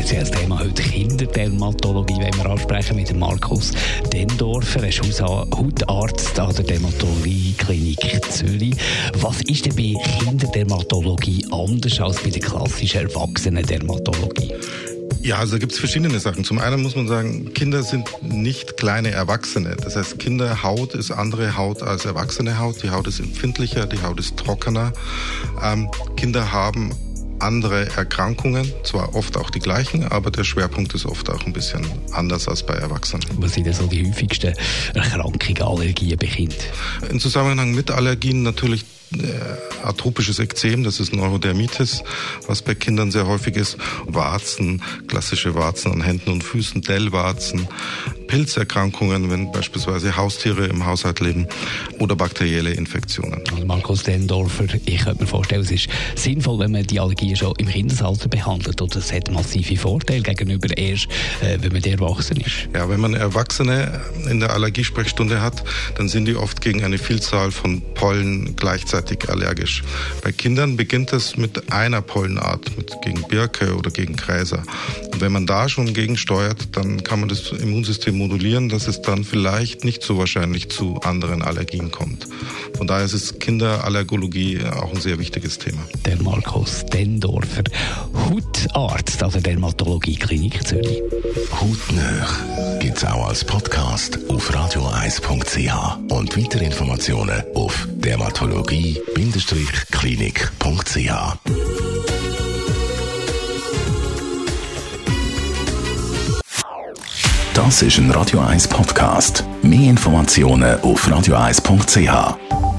Spezielles Thema heute Kinderdermatologie, wenn wir ansprechen mit Markus Dendorfer. Er ist Hautarzt an der Dermatologie-Klinik Zürich. Was ist denn bei Kinderdermatologie anders als bei der klassischen Erwachsenen-Dermatologie? Ja, also da gibt es verschiedene Sachen. Zum einen muss man sagen, Kinder sind nicht kleine Erwachsene. Das heißt, Kinderhaut ist andere Haut als erwachsene Haut. Die Haut ist empfindlicher, die Haut ist trockener. Ähm, Kinder haben andere Erkrankungen, zwar oft auch die gleichen, aber der Schwerpunkt ist oft auch ein bisschen anders als bei Erwachsenen. Was sind denn so die häufigsten Erkrankungen, Allergien bei Kindern? Im Zusammenhang mit Allergien natürlich atopisches Ekzem, das ist Neurodermitis, was bei Kindern sehr häufig ist. Warzen, klassische Warzen an Händen und Füßen, Dellwarzen, Pilzerkrankungen, wenn beispielsweise Haustiere im Haushalt leben oder bakterielle Infektionen. Also Markus Dendorfer, ich könnte mir vorstellen, es ist sinnvoll, wenn man die Allergien schon im Kindesalter behandelt oder es hat massive Vorteile gegenüber erst, äh, wenn man erwachsen ist. Ja, wenn man Erwachsene in der Allergiesprechstunde hat, dann sind die oft gegen eine Vielzahl von Pollen gleichzeitig allergisch. Bei Kindern beginnt es mit einer Pollenart, mit, gegen Birke oder gegen Gräser. Und wenn man da schon gegensteuert, dann kann man das Immunsystem modulieren, dass es dann vielleicht nicht so wahrscheinlich zu anderen Allergien kommt. Von daher ist es Kinderallergologie auch ein sehr wichtiges Thema. Der Markus Dendorfer, Hautarzt an der Dermatologie-Klinik Zürich. Hautnöch gibt es auch als Podcast auf radio1.ch und weitere Informationen auf dermatologie-klinik.ch. Das ist ein Radio 1 Podcast. Mehr Informationen auf radio1.ch.